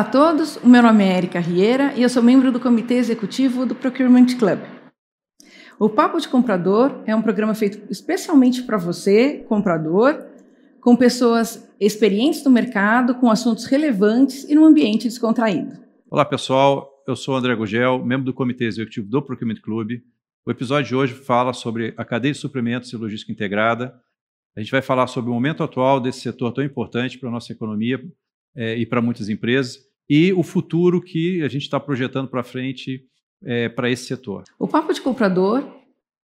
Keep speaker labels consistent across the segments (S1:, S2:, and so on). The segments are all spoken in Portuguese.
S1: Olá a todos, o meu nome é Erika Rieira e eu sou membro do Comitê Executivo do Procurement Club. O Papo de Comprador é um programa feito especialmente para você, comprador, com pessoas experientes no mercado, com assuntos relevantes e num ambiente descontraído.
S2: Olá pessoal, eu sou André Gugel, membro do Comitê Executivo do Procurement Club. O episódio de hoje fala sobre a cadeia de suprimentos e logística integrada. A gente vai falar sobre o momento atual desse setor tão importante para a nossa economia, é, e para muitas empresas, e o futuro que a gente está projetando para frente é, para esse setor.
S1: O Papo de Comprador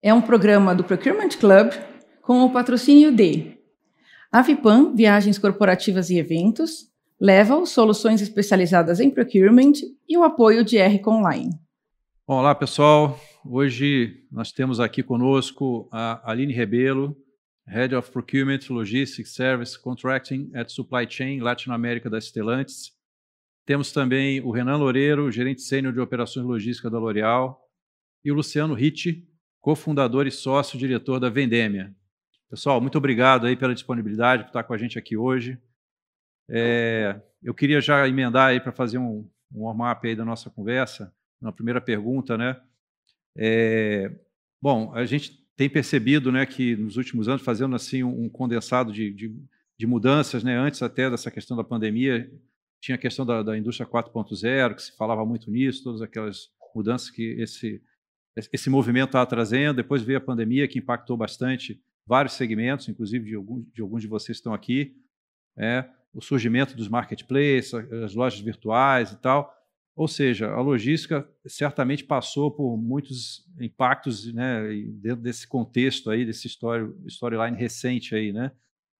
S1: é um programa do Procurement Club com o patrocínio de Avipam Viagens Corporativas e Eventos, Level Soluções Especializadas em Procurement e o apoio de R Online.
S2: Olá, pessoal. Hoje nós temos aqui conosco a Aline Rebelo, Head of Procurement, Logistics, Service, Contracting at Supply Chain, Latinoamérica da Stellantis. Temos também o Renan Loureiro, gerente sênior de operações logísticas da L'Oréal, e o Luciano Ritti, cofundador e sócio-diretor da Vendemia. Pessoal, muito obrigado aí pela disponibilidade, por estar com a gente aqui hoje. É, eu queria já emendar aí para fazer um, um warm-up aí da nossa conversa, na primeira pergunta, né? É, bom, a gente tem percebido né, que nos últimos anos, fazendo assim um, condensado de, de, de, mudanças, né, antes até dessa questão da pandemia, tinha a questão da, da indústria 4.0, que se falava muito nisso, todas aquelas mudanças que esse, esse movimento estava trazendo. Depois veio a pandemia, que impactou bastante vários segmentos, inclusive de, algum, de alguns de vocês que estão aqui. É, o surgimento dos marketplaces, as lojas virtuais e tal. Ou seja, a logística certamente passou por muitos impactos né, dentro desse contexto aí, desse story, storyline recente aí, né?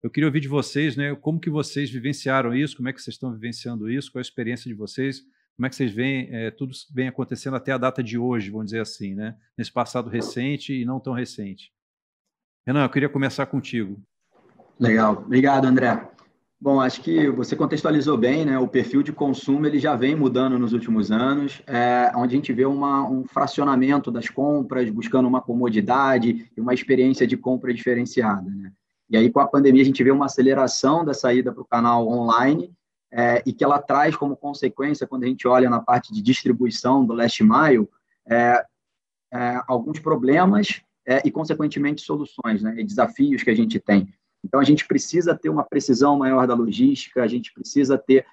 S2: Eu queria ouvir de vocês, né, como que vocês vivenciaram isso, como é que vocês estão vivenciando isso, qual é a experiência de vocês, como é que vocês veem é, tudo vem acontecendo até a data de hoje, vamos dizer assim, né? Nesse passado recente e não tão recente. Renan, eu queria começar contigo.
S3: Legal, obrigado, André. Bom, acho que você contextualizou bem, né? O perfil de consumo ele já vem mudando nos últimos anos, é, onde a gente vê uma, um fracionamento das compras, buscando uma comodidade e uma experiência de compra diferenciada, né? E aí, com a pandemia, a gente vê uma aceleração da saída para o canal online é, e que ela traz como consequência, quando a gente olha na parte de distribuição do last mile, é, é alguns problemas e, consequentemente, soluções, né? E desafios que a gente tem. Então, a gente precisa ter uma precisão maior da logística, a gente precisa ter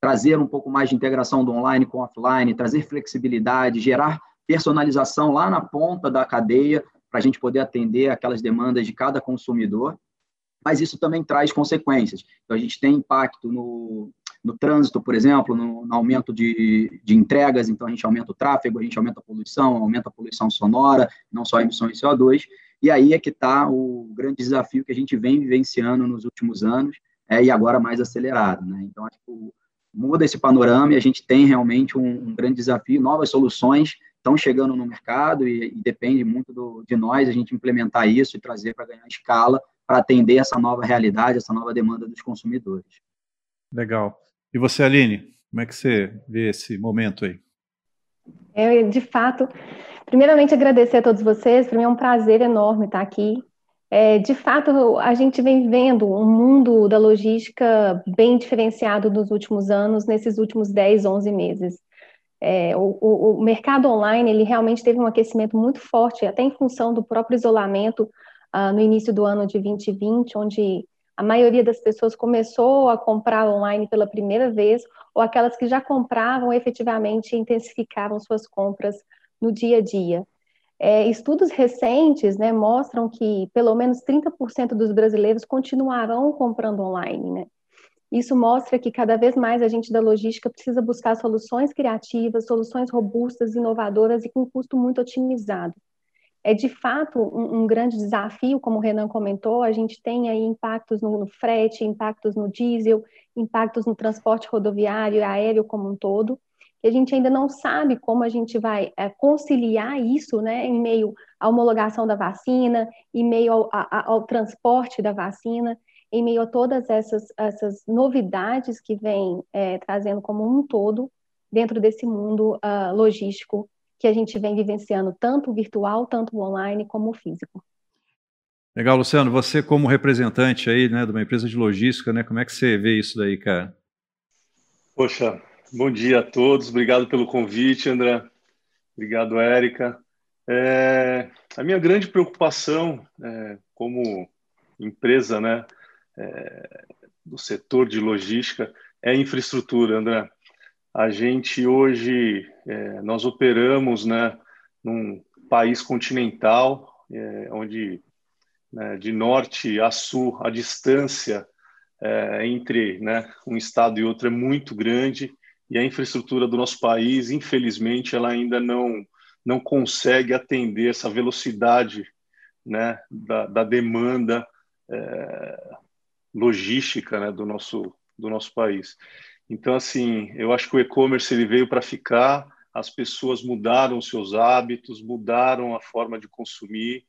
S3: trazer um pouco mais de integração do online com o offline, trazer flexibilidade, gerar personalização lá na ponta da cadeia para a gente poder atender aquelas demandas de cada consumidor. Mas isso também traz consequências. Então, a gente tem impacto no, no trânsito, por exemplo, no, no aumento de, de, entregas, então a gente aumenta o tráfego, a gente aumenta a poluição, aumenta a poluição sonora, não só a emissão de CO2, e aí é que está o grande desafio que a gente vem vivenciando nos últimos anos, é, e agora mais acelerado. Né? Então, acho que muda esse panorama e a gente tem realmente um, um grande desafio, novas soluções estão chegando no mercado e, e depende muito do, de nós a gente implementar isso e trazer para ganhar escala para atender essa nova realidade, essa nova demanda dos consumidores.
S2: Legal. E você, Aline, como é que você vê esse momento aí?
S4: É, de fato, Primeiramente, agradecer a todos vocês. Para mim é um prazer enorme estar aqui. É, de fato, a gente vem vendo um mundo da logística bem diferenciado nos últimos anos, nesses últimos 10, 11 meses. É, o, o, mercado online ele realmente teve um aquecimento muito forte, até em função do próprio isolamento uh, no início do ano de 2020, onde a maioria das pessoas começou a comprar online pela primeira vez, ou aquelas que já compravam efetivamente intensificavam suas compras no dia a dia. É, estudos recentes né, mostram que pelo menos 30% dos brasileiros continuarão comprando online. Né? Isso mostra que cada vez mais a gente da logística precisa buscar soluções criativas, soluções robustas, inovadoras e com custo muito otimizado. É de fato um, um grande desafio, como o Renan comentou, a gente tem aí impactos no, no frete, impactos no diesel, impactos no transporte rodoviário e aéreo como um todo a gente ainda não sabe como a gente vai é, conciliar isso, né, em meio à homologação da vacina, em meio ao, a, ao transporte da vacina, em meio a todas essas, essas novidades que vem é, trazendo como um todo dentro desse mundo uh, logístico que a gente vem vivenciando, tanto virtual, tanto online, como físico.
S2: Legal, Luciano, você como representante aí, né, de uma empresa de logística, né, como é que você vê isso daí, cara?
S5: Poxa, bom dia a todos. Obrigado pelo convite, André. Obrigado, Érica. É, a minha grande preocupação é, como empresa né, é, do setor de logística é infraestrutura, André. A gente hoje, é, nós operamos né, num país continental, é, onde né, de norte a sul a distância é, entre né, um estado e outro é muito grande e a infraestrutura do nosso país, infelizmente, ela ainda não não consegue atender essa velocidade né, da, da demanda é, logística né, do nosso do nosso país. Então, assim, eu acho que o e-commerce ele veio para ficar. As pessoas mudaram seus hábitos, mudaram a forma de consumir.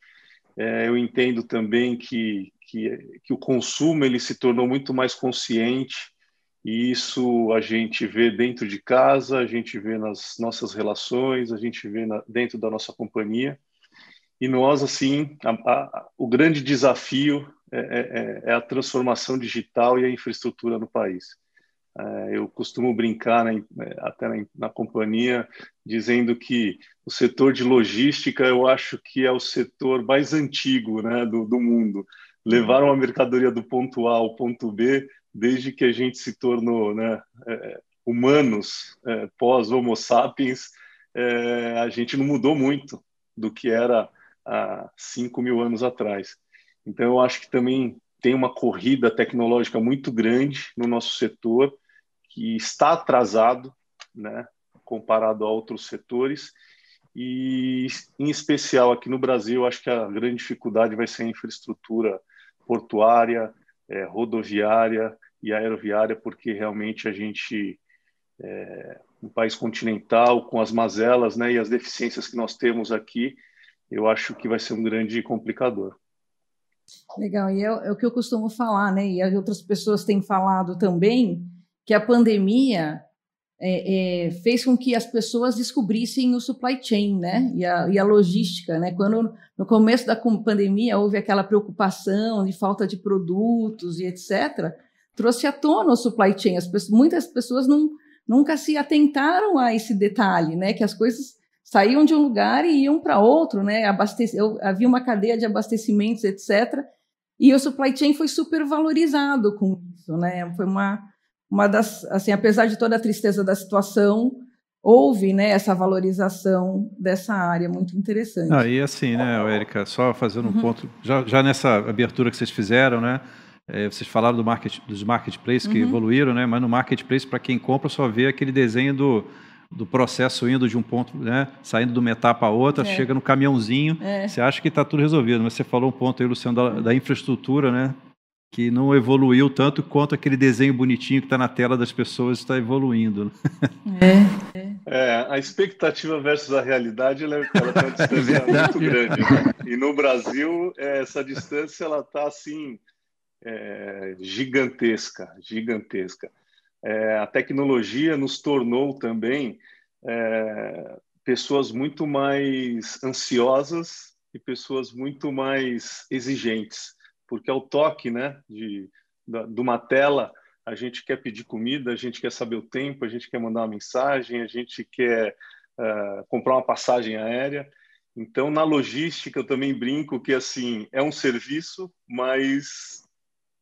S5: É, eu entendo também que, que, que o consumo ele se tornou muito mais consciente e isso a gente vê dentro de casa, a gente vê nas nossas relações, a gente vê na, dentro da nossa companhia. E nós, assim, a, a, o grande desafio é, é, é, a transformação digital e a infraestrutura no país. É, eu costumo brincar né, até na, na, companhia dizendo que o setor de logística eu acho que é o setor mais antigo né, do, do mundo. Levaram a mercadoria do ponto A ao ponto B desde que a gente se tornou né, é, humanos é, pós Homo sapiens, é, a gente não mudou muito do que era há 5 mil anos atrás. Então, eu acho que também tem uma corrida tecnológica muito grande no nosso setor, que está atrasado, né, comparado a outros setores, e em especial aqui no Brasil, acho que a grande dificuldade vai ser a infraestrutura portuária, é, rodoviária e aeroviária, porque realmente a gente é um país continental com as mazelas, né, e as deficiências que nós temos aqui, eu acho que vai ser um grande complicador.
S1: Legal, e é, é, o que eu costumo falar, né? E as outras pessoas têm falado também, que a pandemia é, é, fez com que as pessoas descobrissem o supply chain, né? E a, e a, logística, né? Quando no começo da pandemia houve aquela preocupação de falta de produtos e etc., trouxe à tona o supply chain. As pessoas, muitas pessoas não, nunca se atentaram a esse detalhe, né? Que as coisas saíam de um lugar e iam para outro, né? Abastece, havia uma cadeia de abastecimentos, etc. E o supply chain foi super valorizado com isso, né? Foi uma, uma das, assim, apesar de toda a tristeza da situação, houve, né, essa valorização dessa área muito interessante.
S2: Ah, e assim, né, Érica, só fazendo um uhum. ponto, já, já nessa abertura que vocês fizeram, né? É, vocês falaram do market, dos marketplaces que uhum. evoluíram, né? Mas no marketplace, para quem compra, só vê aquele desenho do do processo indo de um ponto, né, saindo de uma etapa a outra, é. chega no caminhãozinho, é. você acha que está tudo resolvido, mas você falou um ponto aí, Luciano, da, da infraestrutura, né, que não evoluiu tanto quanto aquele desenho bonitinho que está na tela das pessoas está evoluindo.
S5: É. é. é. a expectativa versus a realidade ela, ela tem uma distância muito grande. Né? E no Brasil, é, essa distância ela está assim é, gigantesca, gigantesca é, a tecnologia nos tornou também é, pessoas muito mais ansiosas e pessoas muito mais exigentes, porque ao toque, né, de, de uma tela, a gente quer pedir comida, a gente quer saber o tempo, a gente quer mandar uma mensagem, a gente quer uh, comprar uma passagem aérea. Então, na logística, eu também brinco que assim é um serviço, mas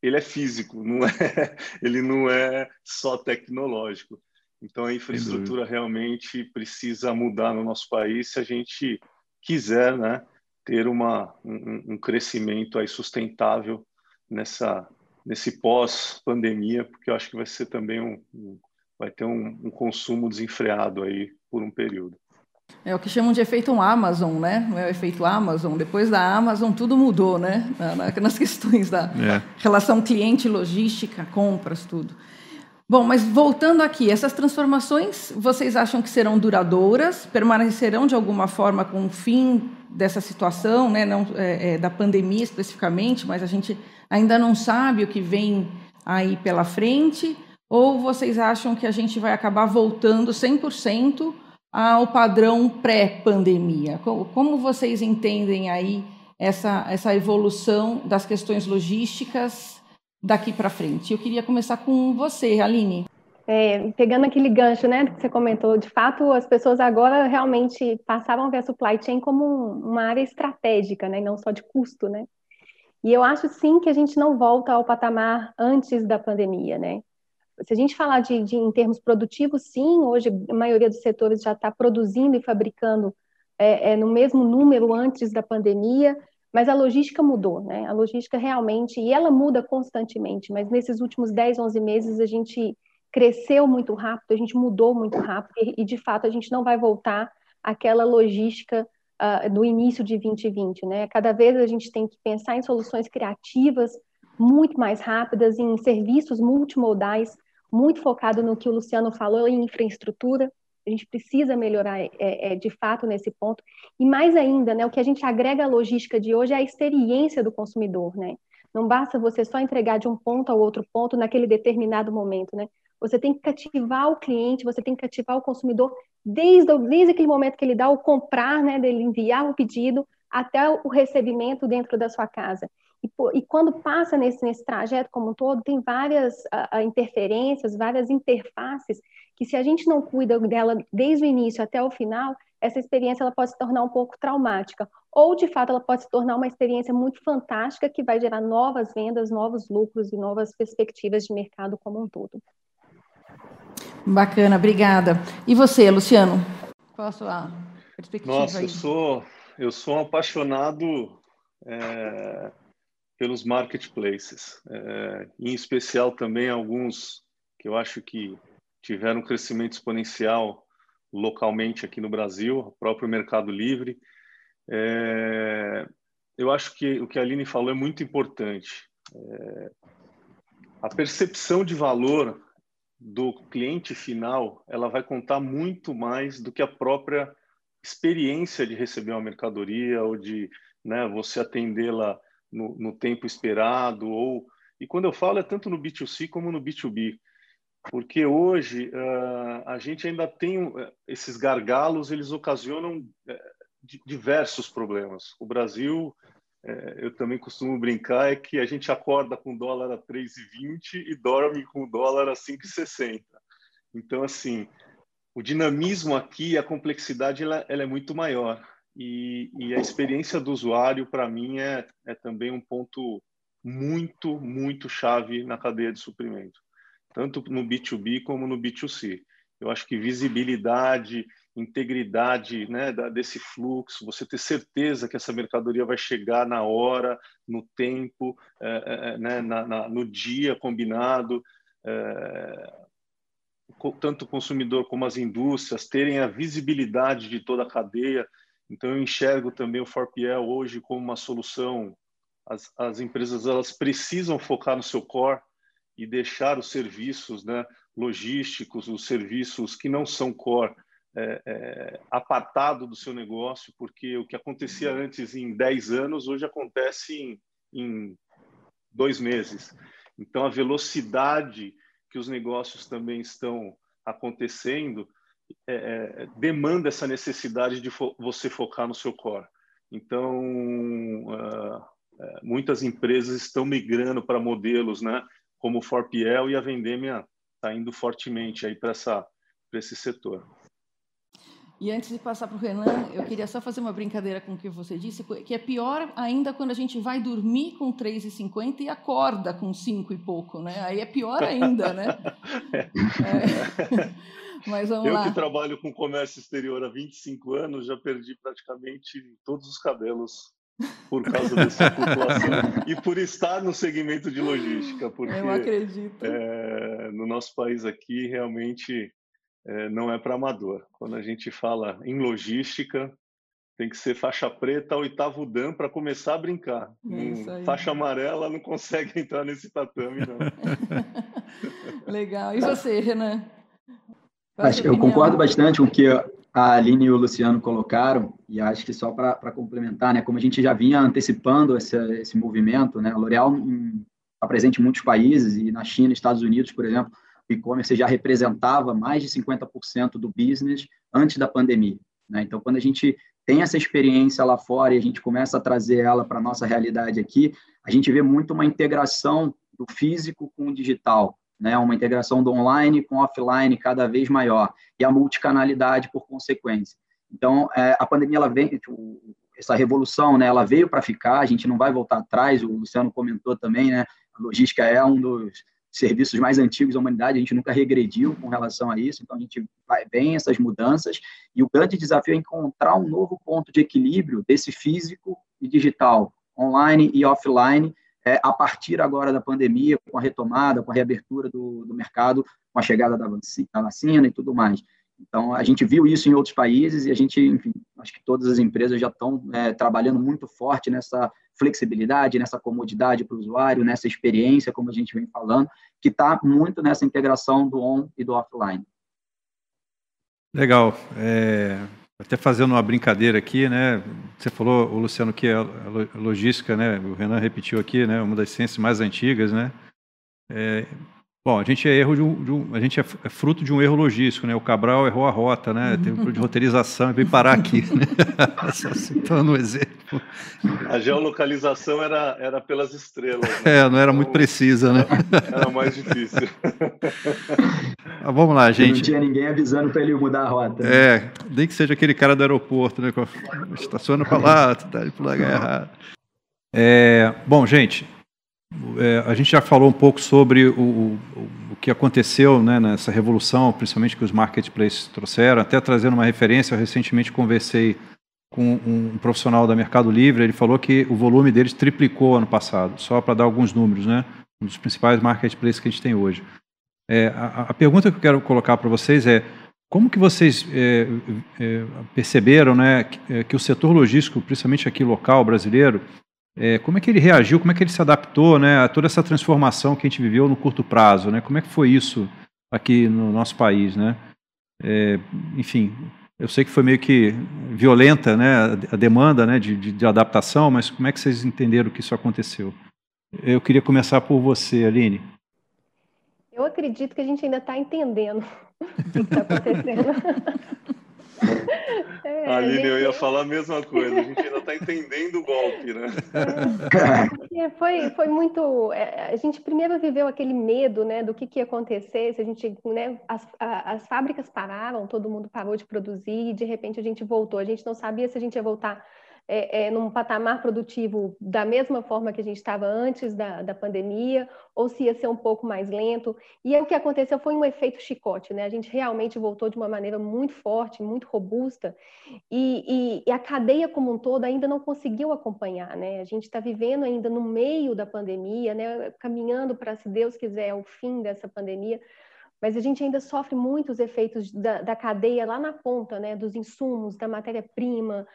S5: ele é físico, não é, ele não é só tecnológico. Então a infraestrutura realmente precisa mudar no nosso país se a gente quiser, né, ter uma, um, um crescimento aí sustentável nessa nesse pós pandemia, porque eu acho que vai ser também um, um vai ter um, um consumo desenfreado aí por um período.
S1: É o que chamam de efeito Amazon, né? Não é o efeito Amazon. Depois da Amazon, tudo mudou, né? nas questões da é. relação cliente, logística, compras, tudo. Bom, mas voltando aqui, essas transformações, vocês acham que serão duradouras? Permanecerão de alguma forma com o fim dessa situação, né? Não é, é, da pandemia especificamente, mas a gente ainda não sabe o que vem aí pela frente? Ou vocês acham que a gente vai acabar voltando 100% ao padrão pré-pandemia. Como vocês entendem aí essa, essa evolução das questões logísticas daqui para frente? Eu queria começar com você, Aline.
S4: É, pegando aquele gancho, né, que você comentou, de fato, as pessoas agora realmente passaram a ver a supply chain como um, uma área estratégica, né, não só de custo, né. E eu acho sim que a gente não volta ao patamar antes da pandemia, né. Se a gente falar de, de em termos produtivos, sim, hoje a maioria dos setores já está produzindo e fabricando é, é, no mesmo número antes da pandemia, mas a logística mudou, né? A logística realmente, e ela muda constantemente, mas nesses últimos 10, 11 meses a gente cresceu muito rápido, a gente mudou muito rápido, e, e de fato a gente não vai voltar àquela logística uh, do início de 2020, né? Cada vez a gente tem que pensar em soluções criativas muito mais rápidas, em serviços multimodais, muito focado no que o Luciano falou em infraestrutura, a gente precisa melhorar é, é, de fato nesse ponto. E mais ainda, né, o que a gente agrega à logística de hoje é a experiência do consumidor, né? Não basta você só entregar de um ponto ao outro ponto naquele determinado momento, né? Você tem que cativar o cliente, você tem que cativar o consumidor desde, desde aquele momento que ele dá o comprar, né, dele enviar o pedido até o recebimento dentro da sua casa. E, e quando passa nesse, nesse trajeto como um todo, tem várias uh, interferências, várias interfaces que se a gente não cuida dela desde o início até o final, essa experiência ela pode se tornar um pouco traumática, ou de fato ela pode se tornar uma experiência muito fantástica que vai gerar novas vendas, novos lucros e novas perspectivas de mercado como um todo.
S1: Bacana, obrigada. E você, Luciano? Qual a sua perspectiva?
S5: Nossa, aí? eu sou eu sou um apaixonado é, pelos marketplaces, é, em especial também alguns que eu acho que tiveram um crescimento exponencial localmente aqui no Brasil, o próprio Mercado Livre. É, eu acho que o que a Aline falou é muito importante. É, a percepção de valor do cliente final, ela vai contar muito mais do que a própria experiência de receber uma mercadoria ou de né, você atendê-la no, no tempo esperado ou e quando eu falo é tanto no B2C como no B2B porque hoje uh, a gente ainda tem uh, esses gargalos, eles ocasionam uh, diversos problemas. O Brasil, eu também costumo brincar, é que a gente acorda com dólar a 3,20 e dorme com dólar a 5,60. Então, assim, o dinamismo aqui, a complexidade, ela, ela é muito maior. E, e, a experiência do usuário, para mim, é, é também um ponto muito, muito chave na cadeia de suprimento tanto no B2B como no B2C. Eu acho que visibilidade, integridade né, desse fluxo, você ter certeza que essa mercadoria vai chegar na hora, no tempo, é, é, é né, na, na, no dia combinado, é, tanto o consumidor como as indústrias terem a visibilidade de toda a cadeia. Então, eu enxergo também o Forpiel hoje como uma solução. As, as empresas elas precisam focar no seu core, e deixar os serviços né, logísticos, os serviços que não são core, é, é, apartado do seu negócio, porque o que acontecia antes em 10 anos, hoje acontece em, em dois meses. Então, a velocidade que os negócios também estão acontecendo é, é demanda essa necessidade de fo você focar no seu core. Então, uh, muitas empresas estão migrando para modelos né, como o Forpiel e a Vendemia está indo fortemente aí para esse setor.
S1: E antes de passar para o Renan, eu queria só fazer uma brincadeira com o que você disse, que é pior ainda quando a gente vai dormir com 3,50 e acorda com 5 e pouco, né? Aí é pior ainda, né? É.
S5: Mas vamos eu lá. que trabalho com comércio exterior há 25 anos, já perdi praticamente todos os cabelos por causa dessa população e por estar no segmento de logística, porque
S1: eu acredito.
S5: É, no nosso país aqui realmente é, não é para amador. Quando a gente fala em logística, tem que ser faixa preta, oitavo dan para começar a brincar. É faixa amarela não consegue entrar nesse tatame, não.
S1: Legal. E você, Renan?
S3: Acho, eu concordo bastante com o que a Aline e o Luciano colocaram, e acho que só para complementar, né, como a gente já vinha antecipando esse, esse movimento, né, a L'Oréal está presente em muitos países, e na China, Estados Unidos, por exemplo, o e-commerce já representava mais de 50% do business antes da pandemia. Né? Então, quando a gente tem essa experiência lá fora e a gente começa a trazer ela para a nossa realidade aqui, a gente vê muito uma integração do físico com o digital. Né, uma integração do online com offline cada vez maior e a multicanalidade por consequência. Então, é, a pandemia ela vem, tipo, essa revolução, né, ela veio para ficar, a gente não vai voltar atrás, o Luciano comentou também, né, a logística é um dos serviços mais antigos da humanidade, a gente nunca regrediu com relação a isso, então a gente vai bem essas mudanças, e o grande desafio é encontrar um novo ponto de equilíbrio desse físico e digital, online e offline, é, a partir agora da pandemia, com a retomada, com a reabertura do, do mercado, com a chegada da vacina e tudo mais. Então, a gente viu isso em outros países e a gente, enfim, acho que todas as empresas já estão é, trabalhando muito forte nessa flexibilidade, nessa comodidade para o usuário, nessa experiência, como a gente vem falando, que está muito nessa integração do on e do offline.
S2: Legal. É, até fazendo uma brincadeira aqui, né? Você falou, o Luciano, que a logística, né? O Renan repetiu aqui, né? Uma das ciências mais antigas, né? É, Bom, a gente é erro de um, de um, a gente é, é fruto de um erro logístico, né? O Cabral errou a rota, né? Teve um de roteirização e veio parar aqui, né? Só citando um exemplo.
S5: A geolocalização era, era pelas estrelas.
S2: Né? É, não era então, muito precisa, né?
S5: Era mais difícil.
S2: Mas vamos lá, gente. Não
S3: tinha ninguém avisando para ele mudar a rota.
S2: Né? É, nem que seja aquele cara do aeroporto, né? Estaciona para lá, tá para lugar errado. É, bom, gente, é, a gente já falou um pouco sobre o, o, o que aconteceu né, nessa revolução, principalmente que os marketplaces trouxeram, até trazendo uma referência, eu recentemente conversei com um profissional da Mercado Livre, ele falou que o volume deles triplicou ano passado, só para dar alguns números, né? Um dos principais marketplaces que a gente tem hoje. É, a, a, pergunta que eu quero colocar para vocês é como que vocês é, é, perceberam né, que, é, que, o setor logístico, principalmente aqui local brasileiro, é, como é que ele reagiu, como é que ele se adaptou né, a toda essa transformação que a gente viveu no curto prazo? Né? Como é que foi isso aqui no nosso país? Né? É, enfim, eu sei que foi meio que violenta né, a demanda né, de, de, de, adaptação, mas como é que vocês entenderam que isso aconteceu? Eu queria começar por você, Aline.
S4: Eu acredito que a gente ainda está entendendo o que está acontecendo.
S5: É, Aline, gente... eu ia falar a mesma coisa. A gente ainda está entendendo o golpe, né?
S4: É, foi, foi muito. É, a gente primeiro viveu aquele medo, né, do que, que ia acontecer. Se a gente, né, as, as fábricas pararam, todo mundo parou de produzir e de repente a gente voltou. A gente não sabia se a gente ia voltar é, é, num patamar produtivo da mesma forma que a gente estava antes da, da pandemia, ou se ia ser um pouco mais lento. E o que aconteceu foi um efeito chicote, né? A gente realmente voltou de uma maneira muito forte, muito robusta, e, e, e a cadeia como um todo ainda não conseguiu acompanhar, né? A gente está vivendo ainda no meio da pandemia, né? Caminhando para, se Deus quiser, o fim dessa pandemia, mas a gente ainda sofre muitos efeitos da, da cadeia lá na ponta, né? Dos insumos, da matéria-prima,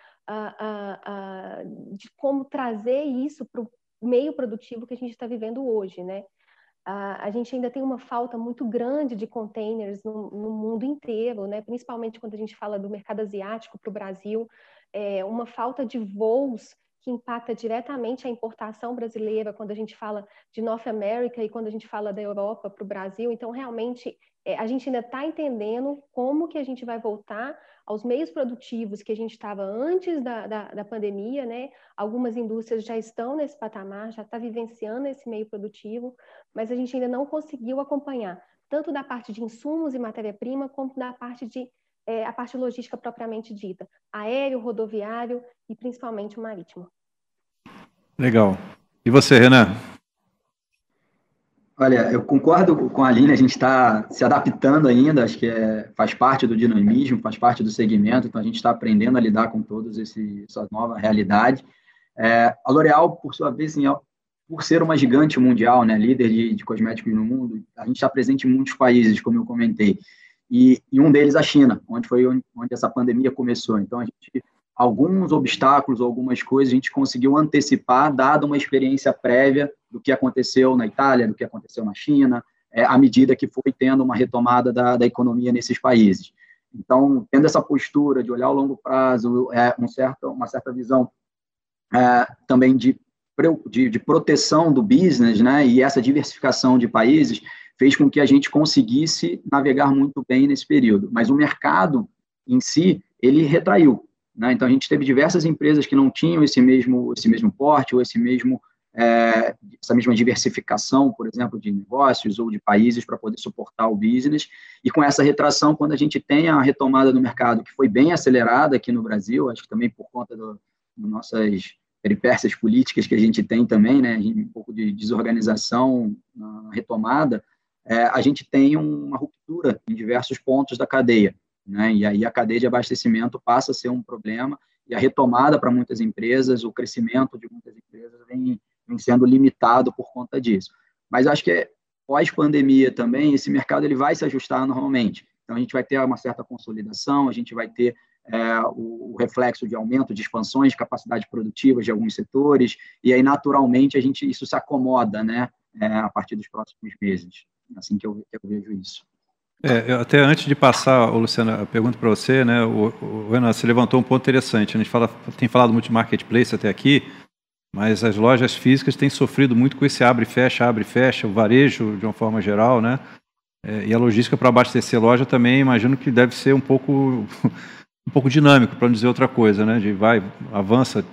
S4: de como trazer isso para o meio produtivo que a gente está vivendo hoje, né? a gente ainda tem uma falta muito grande de containers no, no, mundo inteiro, né? principalmente quando a gente fala do mercado asiático para o Brasil, é, uma falta de voos que impacta diretamente a importação brasileira quando a gente fala de North America e quando a gente fala da Europa para o Brasil. Então, realmente, é, a gente ainda está entendendo como que a gente vai voltar aos meios produtivos que a gente estava antes da, da, da, pandemia, né? Algumas indústrias já estão nesse patamar, já está vivenciando esse meio produtivo, mas a gente ainda não conseguiu acompanhar, tanto da parte de insumos e matéria-prima, como da parte de é, a parte logística propriamente dita, aéreo, rodoviário e principalmente o marítimo.
S2: Legal. E você, Renan?
S3: Olha, eu concordo com a Aline, a gente está se adaptando ainda, acho que é, faz parte do dinamismo, faz parte do segmento, então a gente está aprendendo a lidar com todos esse, essa nova realidade. É, a L'Oréal, por sua vez, assim, por ser uma gigante mundial, né, líder de, de cosméticos no mundo, a gente está presente em muitos países, como eu comentei, e, e um deles a China, onde foi onde, onde essa pandemia começou. Então a gente alguns obstáculos, algumas coisas a gente conseguiu antecipar, dado uma experiência prévia do que aconteceu na Itália, do que aconteceu na China, é, à medida que foi tendo uma retomada da, da economia nesses países. Então, tendo essa postura de olhar ao longo prazo, é, um certo, uma certa visão é, também de, de, de, proteção do business, né, e essa diversificação de países, fez com que a gente conseguisse navegar muito bem nesse período. Mas o mercado em si, ele retraiu. Né? Então, a gente teve diversas empresas que não tinham esse mesmo, esse mesmo porte ou esse mesmo é, essa mesma diversificação, por exemplo, de negócios ou de países para poder suportar o business. E com essa retração, quando a gente tem a retomada do mercado, que foi bem acelerada aqui no Brasil, acho que também por conta das nossas peripécias políticas que a gente tem também, né, um pouco de desorganização na retomada, é, a gente tem uma ruptura em diversos pontos da cadeia, né, e aí a cadeia de abastecimento passa a ser um problema, e a retomada para muitas empresas, o crescimento de muitas empresas vem, vem sendo limitado por conta disso. Mas acho que pós-pandemia também, esse mercado ele vai se ajustar normalmente. Então, a gente vai ter uma certa consolidação, a gente vai ter é, o, reflexo de aumento de expansões de capacidade produtiva de alguns setores, e aí, naturalmente, a gente, isso se acomoda né, é, a partir dos próximos meses. Assim que eu, eu vejo isso.
S2: É, até antes de passar, Luciana, a pergunta para você, né, o, o Renan, você levantou um ponto interessante. A gente fala, tem falado muito de marketplace até aqui, mas as lojas físicas têm sofrido muito com esse abre e fecha, abre e fecha, o varejo de uma forma geral, né? É, e a logística para abastecer loja também, imagino que deve ser um pouco um pouco dinâmico, para não dizer outra coisa, né? De vai, avança,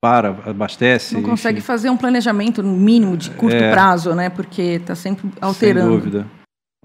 S2: para, abastece.
S1: Não consegue enfim. fazer um planejamento mínimo de curto é, prazo, né? Porque está sempre alterando.
S2: Sem dúvida.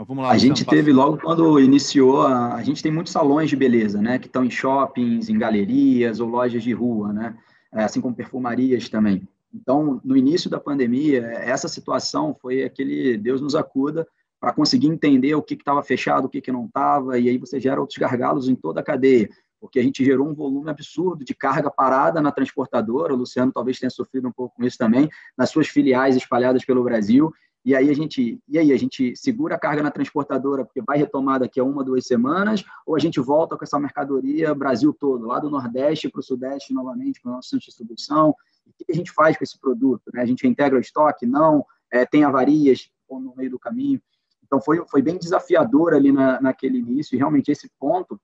S3: Vamos lá, a gente teve logo quando iniciou, a, a, gente tem muitos salões de beleza, né? Que estão em shoppings, em galerias ou lojas de rua, né? É, assim como perfumarias também. Então, no início da pandemia, essa situação foi aquele Deus nos acuda para conseguir entender o que estava fechado, o que, que não estava, e aí você gera outros gargalos em toda a cadeia porque a gente gerou um volume absurdo de carga parada na transportadora. O Luciano talvez tenha sofrido um pouco com isso também, nas suas filiais espalhadas pelo Brasil. E aí a gente, e aí a gente segura a carga na transportadora porque vai retomar daqui a uma, duas semanas, ou a gente volta com essa mercadoria Brasil todo, lá do Nordeste para o Sudeste novamente para o nosso centro de distribuição. o que a gente faz com esse produto? Né? A gente integra o estoque? Não? É, tem avarias no meio do caminho? Então foi, foi bem desafiador ali na, naquele início, e realmente esse ponto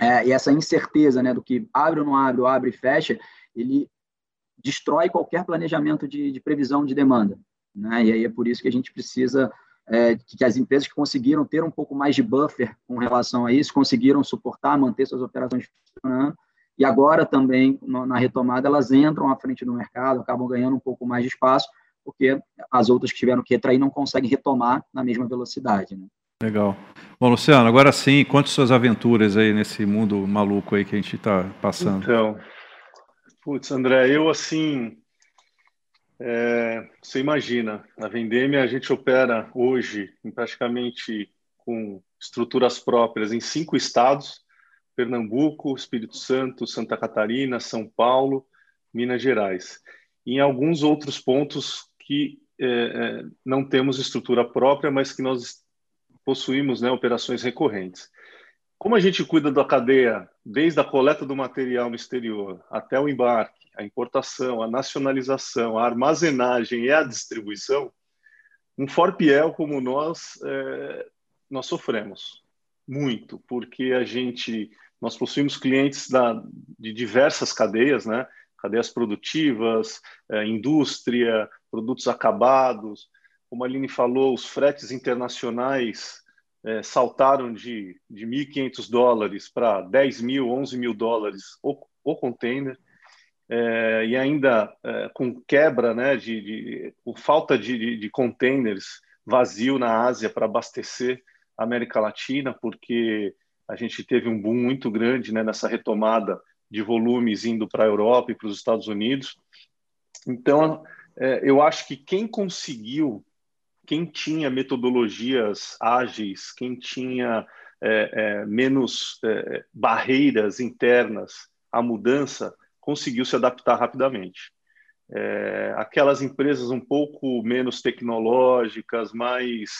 S3: é, e essa incerteza né, do que abre ou não abre, ou abre e fecha, ele destrói qualquer planejamento de, de previsão de demanda. Né? E aí é por isso que a gente precisa é, que as empresas que conseguiram ter um pouco mais de buffer com relação a isso, conseguiram suportar, manter suas operações funcionando, e agora também, no, na retomada, elas entram à frente do mercado, acabam ganhando um pouco mais de espaço, porque as outras que tiveram que retrair não conseguem retomar na mesma velocidade. Né?
S2: Legal. Bom, Luciano, agora sim, conte suas aventuras aí nesse mundo maluco aí que a gente está passando.
S5: Então, putz, André, eu assim, é, você imagina, na Vendeme a gente opera hoje em praticamente com estruturas próprias em cinco estados, Pernambuco, Espírito Santo, Santa Catarina, São Paulo, Minas Gerais. E em alguns outros pontos que é, é não temos estrutura própria, mas que nós possuímos né, operações recorrentes. Como a gente cuida da cadeia, desde a coleta do material no exterior até o embarque, a importação, a nacionalização, a armazenagem e a distribuição, um Forpiel como nós, é, nós sofremos muito, porque a gente, nós possuímos clientes da, de diversas cadeias, né? cadeias produtivas, é, indústria, produtos acabados, como a Aline falou, os fretes internacionais é, saltaram de, de 1.500 dólares para 10 mil, 11 mil dólares o, o container, é, e ainda é, com quebra, né, de, de com falta de, de, de containers vazio na Ásia para abastecer a América Latina, porque a gente teve um boom muito grande né, nessa retomada de volumes indo para a Europa e para os Estados Unidos. Então, é, eu acho que quem conseguiu quem tinha metodologias ágeis, quem tinha é, é, menos é, barreiras internas à mudança, conseguiu se adaptar rapidamente. É, aquelas empresas um pouco menos tecnológicas, mais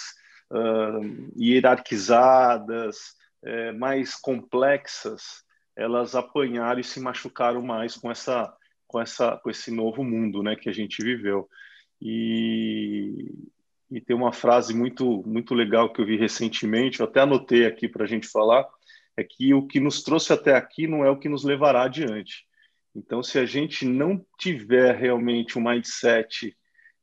S5: uh, hierarquizadas, é, mais complexas, elas apanharam e se machucaram mais com essa com essa com esse novo mundo, né, que a gente viveu. E, e tem uma frase muito, muito legal que eu vi recentemente, eu até anotei aqui para a gente falar, é que o que nos trouxe até aqui não é o que nos levará adiante. Então, se a gente não tiver realmente um mindset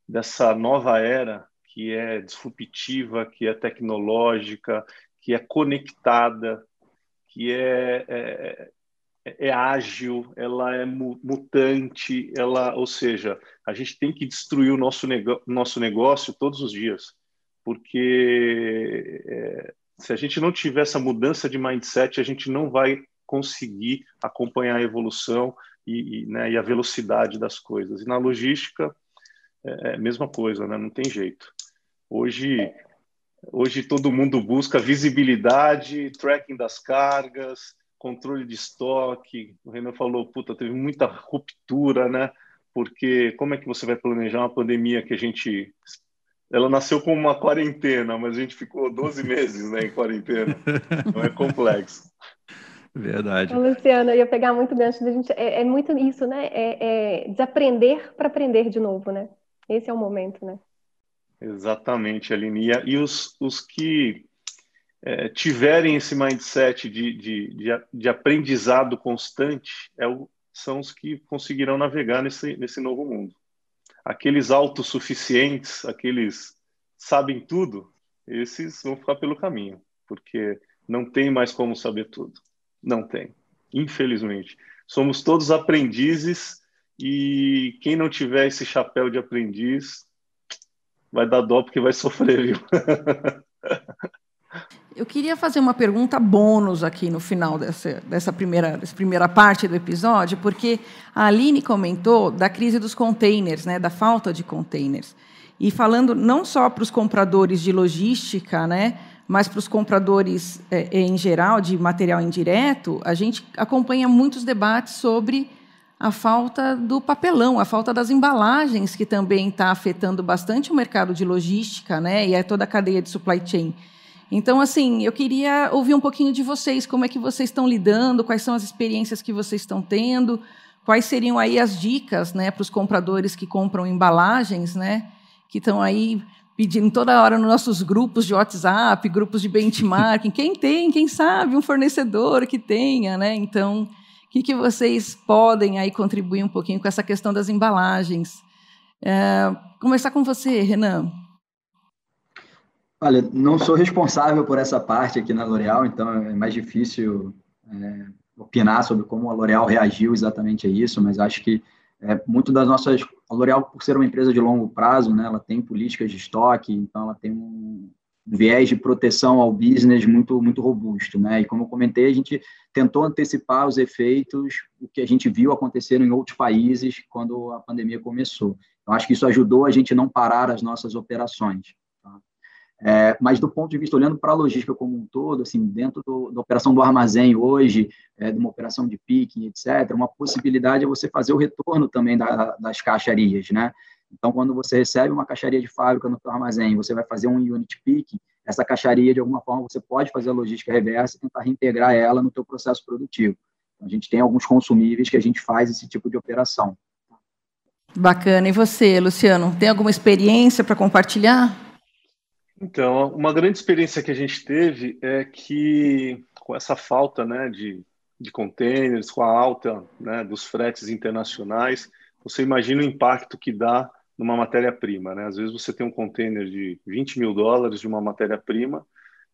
S5: dessa nova era, que é disruptiva, que é tecnológica, que é conectada, que é, é é, é ágil, ela é mutante, ela, ou seja, a gente tem que destruir o nosso, nosso negócio todos os dias, porque é, se a gente não tiver essa mudança de mindset, a gente não vai conseguir acompanhar a evolução e, e, né, e a velocidade das coisas. E na logística é, é a mesma coisa, né? não tem jeito. Hoje, hoje todo mundo busca visibilidade, tracking das cargas, controle de estoque. O Renan falou, puta, teve muita ruptura, né? Porque como é que você vai planejar uma pandemia que a gente ela nasceu como uma quarentena, mas a gente ficou 12 meses né, em quarentena. Então é complexo.
S2: Verdade.
S4: Então, Luciana, eu ia pegar muito gancho da gente. É, é, muito isso, né? É, é desaprender para aprender de novo, né? Esse é o momento, né?
S5: Exatamente, Aline. E os, os que é, tiverem esse mindset de, de, de, de aprendizado constante é o, são os que conseguirão navegar nesse, nesse novo mundo. Aqueles autossuficientes, aqueles sabem tudo, esses vão ficar pelo caminho, porque não tem mais como saber tudo. Não tem, infelizmente. Somos todos aprendizes e quem não tiver esse chapéu de aprendiz vai dar dó porque vai sofrer, viu?
S1: Eu queria fazer uma pergunta bônus aqui no final dessa, dessa, primeira, dessa primeira parte do episódio, porque a Aline comentou da crise dos containers, né, da falta de containers. E falando não só para os compradores de logística, né, mas para os compradores é, em geral de material indireto, a gente acompanha muitos debates sobre a falta do papelão, a falta das embalagens, que também está afetando bastante o mercado de logística né, e é toda a cadeia de supply chain. Então, assim, eu queria ouvir um pouquinho de vocês, como é que vocês estão lidando, quais são as experiências que vocês estão tendo, quais seriam aí as dicas, né, para os compradores que compram embalagens, né, que estão aí pedindo toda hora nos nossos grupos de WhatsApp, grupos de benchmarking, quem tem, quem sabe, um fornecedor que tenha, né? Então, o que, que vocês podem aí contribuir um pouquinho com essa questão das embalagens? É, começar com você, Renan.
S3: Olha, não sou responsável por essa parte aqui na L'Oréal, então é mais difícil é, opinar sobre como a L'Oréal reagiu exatamente a isso, mas acho que é, muito das nossas. A L'Oréal, por ser uma empresa de longo prazo, né, ela tem políticas de estoque, então ela tem um viés de proteção ao business muito muito robusto, né? E como eu comentei, a gente tentou antecipar os efeitos o que a gente viu acontecer em outros países quando a pandemia começou. Então acho que isso ajudou a gente não parar as nossas operações. É, mas do ponto de vista, olhando para a logística como um todo, assim, dentro do, da operação do armazém hoje, é, de uma operação de picking, etc., uma possibilidade é você fazer o retorno também da, das caixarias, né? Então, quando você recebe uma caixaria de fábrica no seu armazém, você vai fazer um unit picking, essa caixaria, de alguma forma, você pode fazer a logística reversa e tentar reintegrar ela no teu processo produtivo. Então, a gente tem alguns consumíveis que a gente faz esse tipo de operação.
S1: Bacana. E você, Luciano, tem alguma experiência para compartilhar?
S5: Então, uma grande experiência que a gente teve é que, com essa falta né, de, de containers, com a alta né, dos fretes internacionais, você imagina o impacto que dá numa matéria-prima. Né? Às vezes você tem um container de 20 mil dólares de uma matéria-prima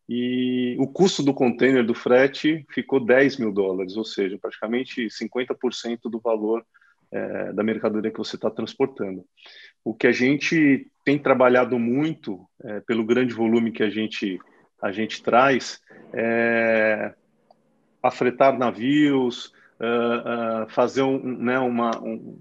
S5: e o custo do container do frete ficou 10 mil dólares, ou seja, praticamente 50% do valor é, da mercadoria que você está transportando. O que a gente tem trabalhado muito, é, pelo grande volume que a gente, a gente traz, é afretar navios, uh, uh, fazer um, né, uma, um,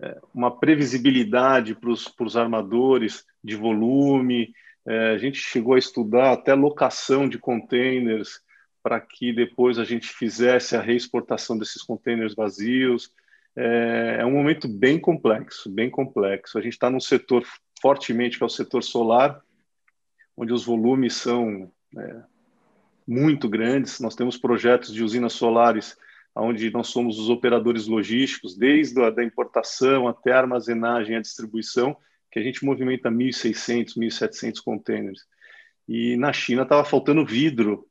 S5: é, uma previsibilidade para os armadores de volume. A gente chegou a estudar até locação de containers para que depois a gente fizesse a reexportação desses containers vazios. É, é um momento bem complexo, bem complexo. A gente está num setor fortemente, que é o setor solar, onde os volumes são é, muito grandes. Nós temos projetos de usinas solares onde nós somos os operadores logísticos, desde a da importação até a armazenagem a distribuição, que a gente movimenta 1.600, 1.700 containers. E na China estava faltando vidro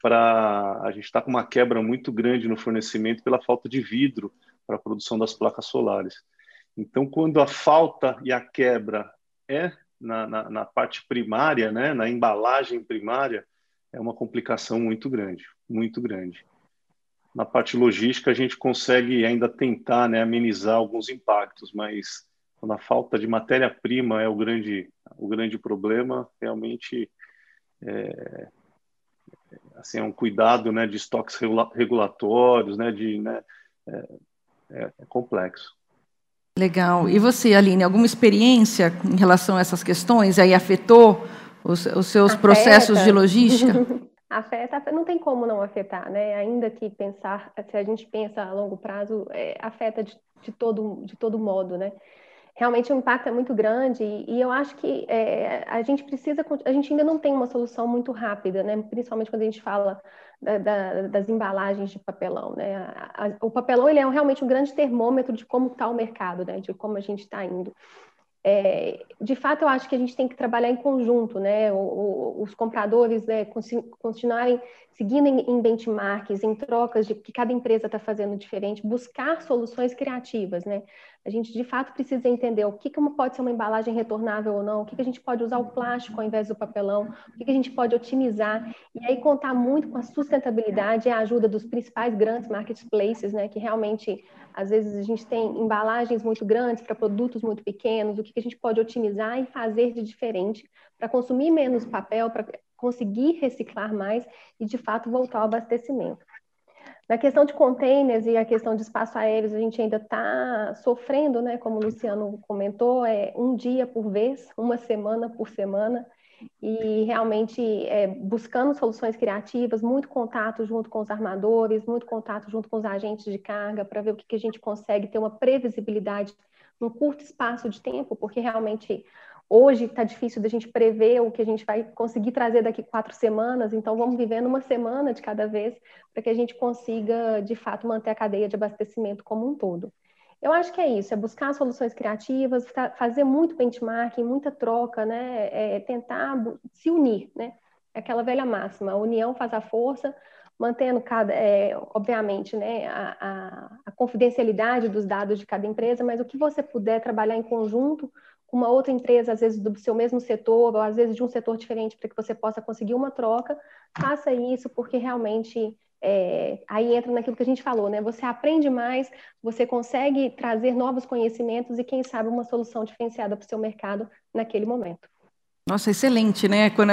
S5: para a gente está com uma quebra muito grande no fornecimento pela falta de vidro para a produção das placas solares. Então, quando a falta e a quebra é na, na, na, parte primária, né, na embalagem primária, é uma complicação muito grande, muito grande. na parte logística a gente consegue ainda tentar né, amenizar alguns impactos, mas quando a falta de matéria-prima é o grande, o grande problema, realmente é, assim, é um cuidado né, de estoques regulatórios, né, de, né, é, é, é complexo.
S1: Legal. E você, Aline, alguma experiência em relação a essas questões? Aí afetou os, os seus Afeta. processos de logística?
S4: Afeta, não tem como não afetar, né? Ainda que pensar, se a gente pensa a longo prazo, é, afeta de, de, todo, de todo modo, né? Realmente o impacto é muito grande e, e eu acho que é, a gente precisa, a gente ainda não tem uma solução muito rápida, né? Principalmente quando a gente fala da, da, das embalagens de papelão, né? A, a, o papelão ele é realmente um grande termômetro de como está o mercado, né? De como a gente está indo. É, de fato, eu acho que a gente tem que trabalhar em conjunto, né? O, o, os compradores né, continuarem seguindo em, benchmarks, em trocas de que cada empresa está fazendo diferente, buscar soluções criativas, né? A gente de fato precisa entender o que, que pode ser uma embalagem retornável ou não, o que, que a gente pode usar o plástico ao invés do papelão, o que, que a gente pode otimizar, e aí contar muito com a sustentabilidade e a ajuda dos principais grandes marketplaces, né? Que realmente às vezes a gente tem embalagens muito grandes para produtos muito pequenos, o que, que a gente pode otimizar e fazer de diferente para consumir menos papel, para conseguir reciclar mais e, de fato, voltar ao abastecimento. Na questão de containers e a questão de espaço aéreo, a gente ainda está sofrendo, né? Como o Luciano comentou, é um dia por vez, uma semana por semana, e realmente é, buscando soluções criativas, muito contato junto com os armadores, muito contato junto com os agentes de carga, para ver o que, que a gente consegue ter uma previsibilidade num curto espaço de tempo, porque realmente hoje está difícil da gente prever o que a gente vai conseguir trazer daqui quatro semanas, então vamos vivendo uma semana de cada vez para que a gente consiga, de fato, manter a cadeia de abastecimento como um todo. Eu acho que é isso, é buscar soluções criativas, fazer muito benchmarking, muita troca, né? É tentar se unir, né? É aquela velha máxima, a união faz a força, mantendo cada, é, obviamente, né, a, a, a, confidencialidade dos dados de cada empresa, mas o que você puder trabalhar em conjunto uma outra empresa, às vezes do seu mesmo setor, ou às vezes de um setor diferente, para que você possa conseguir uma troca, faça isso, porque realmente é, aí entra naquilo que a gente falou, né? Você aprende mais, você consegue trazer novos conhecimentos e, quem sabe, uma solução diferenciada para o seu mercado naquele momento.
S1: Nossa, excelente, né? Quando,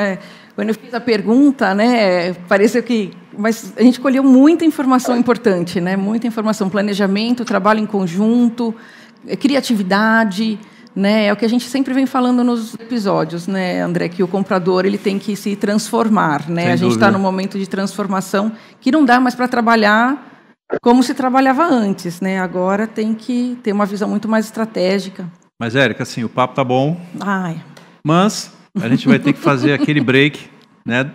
S1: quando eu fiz a pergunta, né, pareceu que, mas a gente colheu muita informação importante, né? Muita informação, planejamento, trabalho em conjunto, criatividade, né? É o que a gente sempre vem falando nos episódios, né, André, que o comprador ele tem que se transformar, né? Sem a gente está num momento de transformação que não dá mais para trabalhar como se trabalhava antes, né? Agora tem que ter uma visão muito mais estratégica.
S2: Mas Érica, assim, o papo tá bom.
S1: Ai.
S2: Mas a gente vai ter que fazer aquele break, né,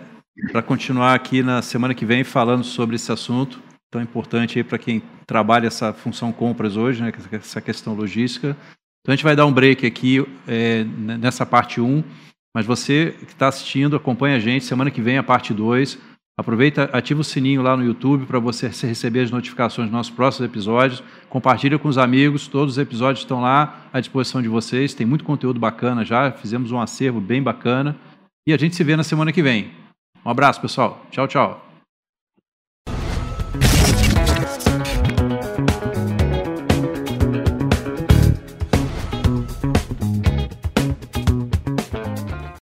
S2: para continuar aqui na semana que vem falando sobre esse assunto tão importante aí para quem trabalha essa função compras hoje, né, essa questão logística. Então a gente vai dar um break aqui é, nessa parte 1, mas você que está assistindo, acompanha a gente, semana que vem a parte 2. Aproveita, ativa o sininho lá no YouTube para você receber as notificações dos nossos próximos episódios. Compartilha com os amigos, todos os episódios estão lá à disposição de vocês. Tem muito conteúdo bacana já, fizemos um acervo bem bacana. E a gente se vê na semana que vem. Um abraço, pessoal. Tchau, tchau.